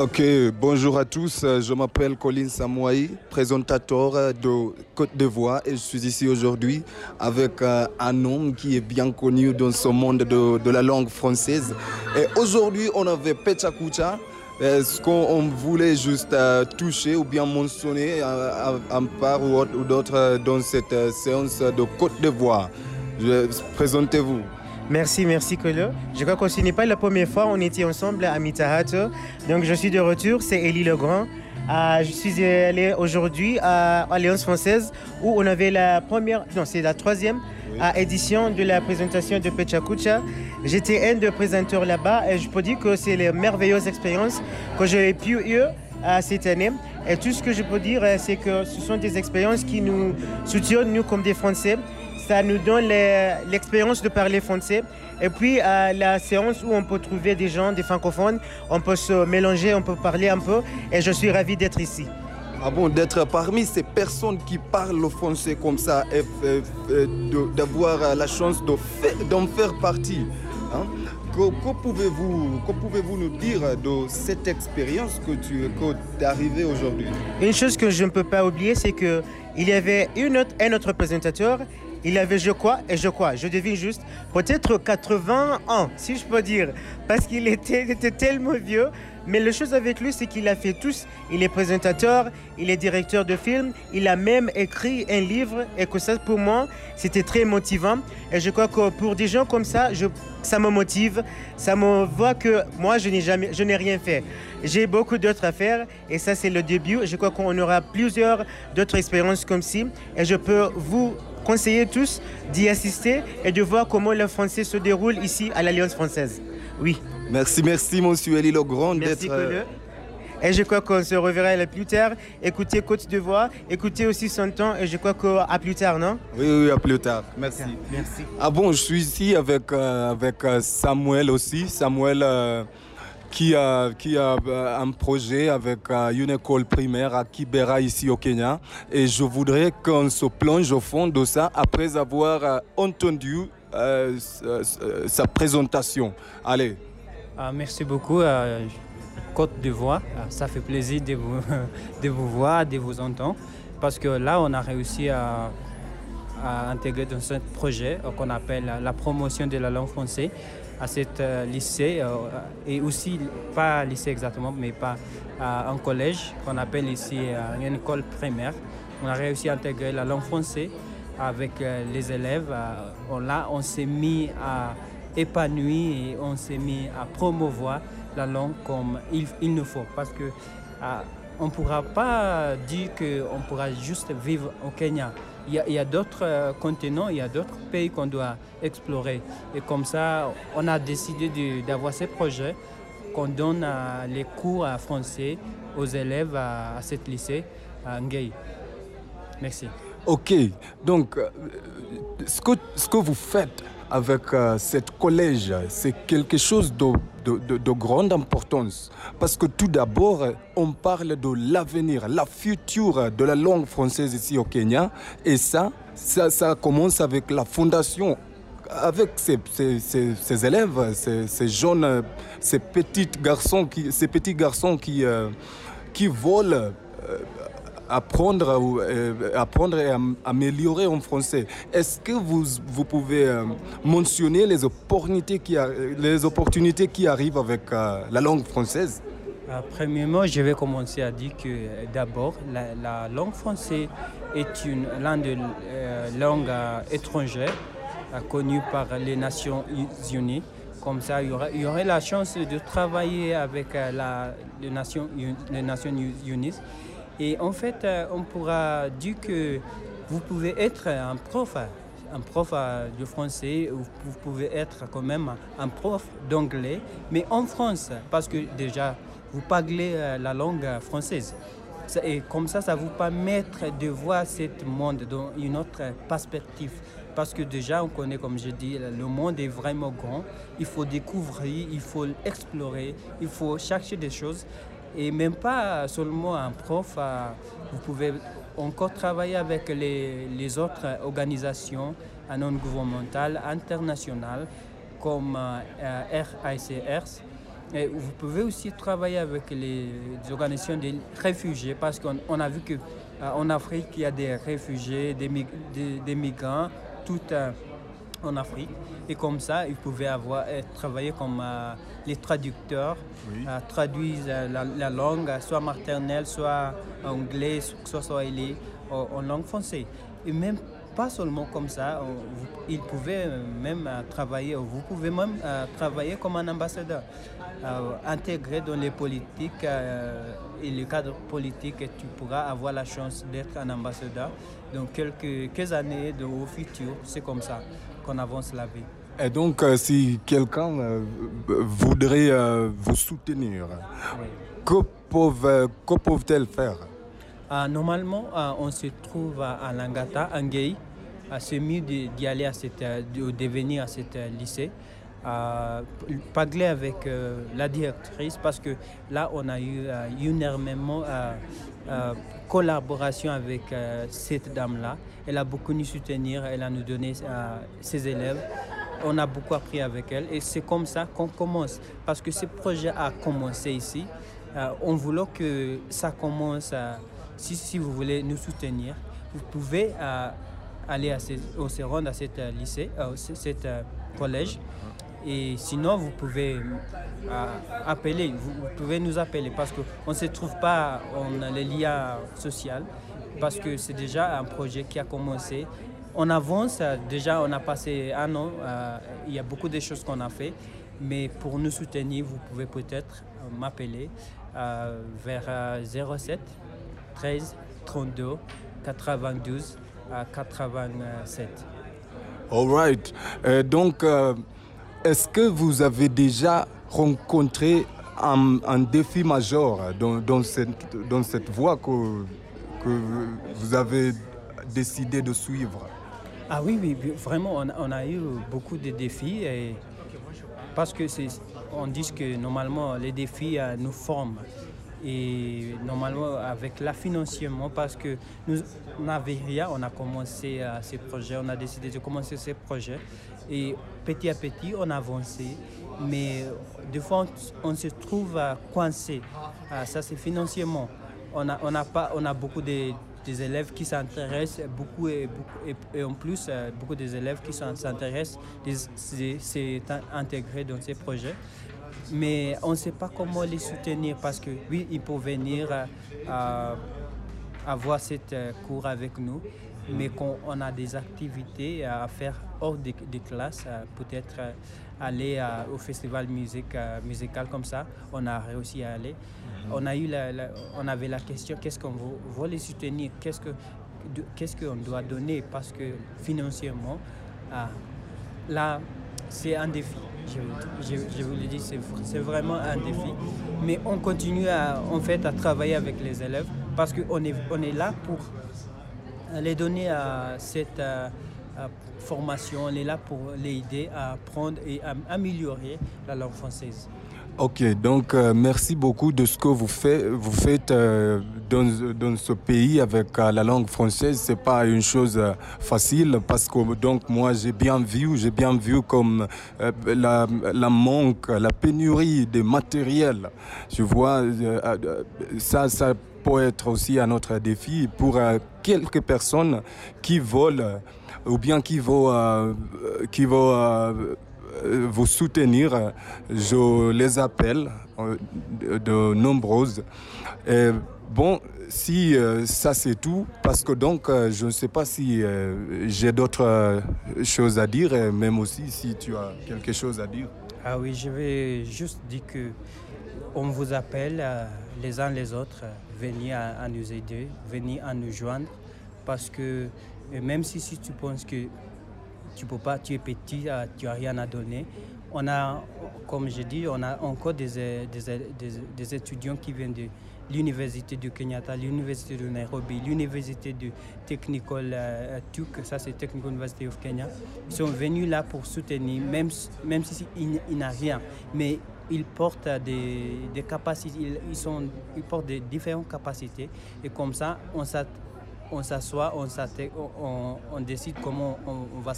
Ok, bonjour à tous. Je m'appelle Colin Samouaï, présentateur de Côte d'Ivoire et je suis ici aujourd'hui avec euh, un homme qui est bien connu dans ce monde de, la langue française. Et aujourd'hui, on avait Pecha Kucha. Est-ce qu'on voulait juste euh, toucher ou bien mentionner euh, un part ou ou d'autre euh, dans cette euh, séance de Côte d'Ivoire? Présentez-vous. Merci, merci Colo. Je crois que ce n'est pas la première fois on était ensemble à Mitahato. Donc je suis de retour, c'est Élie Legrand. Euh, je suis allé aujourd'hui à Alliance française où on avait la première, non c'est la troisième euh, édition de la présentation de Pechakucha. J'étais un des présentateurs là-bas et je peux dire que c'est les merveilleuses expériences que j'ai pu eu euh, cette année. Et tout ce que je peux dire, euh, c'est que ce sont des expériences qui nous soutiennent, nous comme des Français. Ça nous donne l'expérience de parler français. Et puis, à la séance où on peut trouver des gens, des francophones, on peut se mélanger, on peut parler un peu. Et je suis ravi d'être ici. Ah bon, d'être parmi ces personnes qui parlent le français comme ça et euh, euh, d'avoir euh, la chance d'en faire partie. hein? Que, que pouvez-vous nous dire de cette expérience que tu que es arrivé aujourd'hui? Une chose que je ne peux pas oublier, c'est que il y avait une autre, un autre présentateur. Il avait je crois et je crois, je devine juste, peut-être 80 ans, si je peux dire, parce qu'il était, tellement vieux. Mais la chose avec lui, c'est qu'il a fait tous. Il est présentateur, il est directeur de film, il a même écrit un livre et que ça, pour moi, c'était très motivant. Et je crois que pour des gens comme ça, ça me motive, ça me voit que moi, je n'ai jamais, rien fait. J'ai beaucoup d'autres à faire et ça, c'est le début. Je crois qu'on aura plusieurs d'autres expériences comme ci et je peux vous conseiller tous d'y assister et de voir comment le français se déroule ici à l'Alliance française. Oui. Merci, merci, monsieur Elie Legrand, Merci d'être. euh, Colo. Et je crois qu'on se reverra plus tard. Écoutez Côte d'Ivoire, écoutez aussi son temps et je crois qu'à plus tard, non? Oui, oui, à plus tard. Merci. Merci. Ah bon, je suis ici avec, euh, avec euh, Samuel aussi. Samuel euh, qui a, euh, un projet avec euh, une école primaire à Kibera ici au Kenya. Et je voudrais qu'on se plonge au fond de ça après avoir euh, entendu sa présentation. Allez. Ah, merci beaucoup, euh, Côte d'Ivoire. Ah, Ça fait plaisir de vous, voir, de vous entendre. Parce que là, on a réussi à, à intégrer dans ce projet qu'on appelle la promotion de la langue française à cet euh, lycée euh, et aussi, pas lycée exactement, mais pas à un collège qu'on appelle ici euh, une école primaire. On a réussi à intégrer la langue française avec euh, les élèves. Euh, là, on s'est mis à épanouir et on s'est mis à promouvoir la langue comme il, il faut. Parce que euh, on ne pourra pas dire qu'on pourra juste vivre au Kenya. Il y a, d'autres euh, continents, il y a d'autres pays qu'on doit explorer. Et comme ça, on a décidé d'avoir ces projets qu'on donne les cours à français aux élèves à, à cet lycée à Nguei. Merci. Ok, donc euh, ce que, ce que vous faites avec euh, cette collège, c'est quelque chose de, de- de- de grande importance. Parce que tout d'abord, on parle de l'avenir, la future de la langue française ici au Kenya. Et ça, ça, commence avec la fondation avec ces, élèves, ces, jeunes, ces petits garçons qui, ces petits garçons qui, euh, qui veulent euh, apprendre, euh, apprendre et am- améliorer en français. Est-ce que vous, vous pouvez euh, mentionner les opportunités, qui, les opportunités qui arrivent avec euh, la langue française? Premièrement, je vais commencer à dire que d'abord, la, la langue française est une langue, étrangère connue par les Nations Unies. Comme ça, il y, aurait la chance de travailler avec la, les, Nations, les Nations Unies. Et en fait, euh, on pourra dire que vous pouvez être un prof, un prof euh, de français, ou vous pouvez être quand même un prof d'anglais, mais en France, parce que déjà, vous parlez euh, la langue française. Ça- Et comme ça, ça vous permet de voir ce monde dans une autre perspective. Parce que déjà, on connaît, comme je dis, le monde est vraiment grand. Il faut découvrir, il faut explorer, il faut chercher des choses. Et même pas seulement un prof, euh, vous pouvez encore travailler avec les, les autres organisations euh, non gouvernementales, internationales, comme euh, euh, RICR, Et vous pouvez aussi travailler avec les organisations des réfugiés parce qu'on a vu qu'en Afrique, il y a des réfugiés, des, des, migrants, tout en Afrique. Et comme ça, ils pouvaient avoir, travailler comme les traducteurs, traduisent la, langue, soit maternelle, soit anglais, soit swahili, en, en langue française. Et même pas seulement comme ça, ils pouvaient même travailler, vous pouvez même travailler comme un ambassadeur, intégré dans les politiques et le cadre politique, et tu pourras avoir la chance d'être un ambassadeur. dans quelques, quelques années de, au futur, c'est comme ça qu'on avance la vie. Et donc, si quelqu'un voudrait vous soutenir, que peuvent-elles faire? Normalement, on se trouve à Langata, en Gay c'est mieux d'y aller à cette, de devenir à cette lycée. Euh, parler avec euh, la directrice parce que là on a eu euh, énormément euh, collaboration avec cette dame là elle a beaucoup nous soutenir elle a nous donné ses élèves. On a beaucoup appris avec elle et c'est comme ça qu'on commence. Parce que ce projet a commencé ici. On voulait que ça commence si, si vous voulez nous soutenir vous pouvez aller à au se rendre à cette lycée, à cette collège. Et sinon, vous pouvez appeler, vous, pouvez nous appeler parce qu'on ne se trouve pas en les liens sociaux, parce que c'est déjà un projet qui a commencé. On avance, déjà on a passé un an, il y a beaucoup de choses qu'on a fait, mais pour nous soutenir, vous pouvez peut-être m'appeler vers 07 13 32 92 à 87. All right. Euh, donc, euh, est-ce que vous avez déjà rencontré un, défi majeur dans, cette, dans cette voie que, vous avez décidé de suivre? Ah oui, oui, vraiment, on, on a eu beaucoup de défis. Et parce que on dit que normalement, les défis euh, nous forment et normalement avec la financement parce que nous n'avions rien, on a commencé à ces projets, on a décidé de commencer ces projets et petit à petit on a avancé mais des fois on, se trouve coincé. Ah, ça c'est financièrement. On a, on pas, on a beaucoup de, des élèves qui s'intéressent beaucoup et, et, en plus euh, beaucoup des élèves qui s'intéressent, c'est intégré dans ces projets mais on ne sait pas comment les soutenir parce que oui, ils peuvent venir euh, avoir cette euh, cours avec nous, mais quand on a des activités à faire hors des, classes, euh, peut-être aller au festival musique, musical comme ça, on a réussi à aller. Mhm. On, a eu la, on avait la question, qu'est-ce qu'on veut, les soutenir, qu'est-ce qu'est-ce qu'on doit donner? Parce que financièrement, là, c'est un défi. Je, vous le dis, c'est vraiment un défi. Mais on continue à, en fait, à travailler avec les élèves parce qu'on est, on est là pour les donner à cette à, formation, on est là pour les aider à apprendre et à améliorer la langue française. Ok, donc euh, merci beaucoup de ce que vous faites, vous faites euh, dans, ce pays avec euh, la langue française. C'est pas une chose euh, facile parce que donc moi j'ai bien vu, j'ai bien vu comme euh, la, manque, la pénurie de matériel. Je vois ça, ça peut être aussi un autre défi pour quelques personnes qui volent ou bien qui vont, qui vont vous soutenir, je les appelle de nombreuses. Bon, si euh, ça c'est tout, parce que donc euh, je ne sais pas si euh, j'ai d'autres choses à dire, même aussi si tu as quelque chose à dire. Ah oui, je vais juste dire que on vous appelle les uns les autres, venir à, nous aider, venir à nous joindre, parce que même si, si tu penses que tu peux pas, tu es petit, tu n'as rien à donner. On a, comme je dis, on a encore des, des, des, des étudiants qui viennent de l'université de Kenyatta, l'université de Nairobi, l'université de Technical euh, TUC, ça c'est Technical University of Kenya. Ils sont venus là pour soutenir, même, même si il, n'a rien, mais ils portent des, des capacités, ils, ils, portent des différentes capacités et comme ça on on s'assoit, on, on, on, décide comment on, va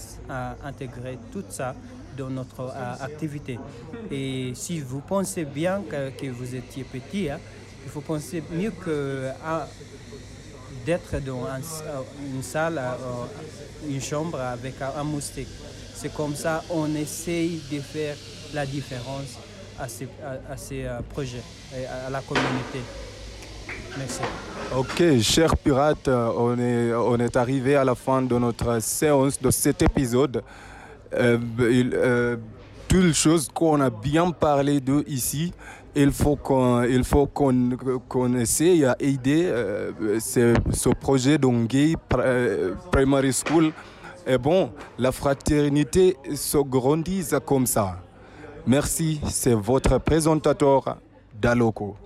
intégrer tout ça dans notre activité. Et si vous pensez bien que, vous étiez petit, hein, il faut penser mieux que d'être dans une salle, une chambre avec un moustique. C'est comme ça on essaye de faire la différence à ces, projets et à la communauté. Merci. Ok, chers pirates, on est, arrivé à la fin de notre séance de cet épisode. Euh, euh, toutes les choses qu'on a bien parlé de ici, il faut qu'on il faut qu'on qu'on essaye à aider euh, ce, ce, projet d'Ongay Primary School. Et bon, la fraternité se grandit comme ça. Merci, c'est votre présentateur Daloko.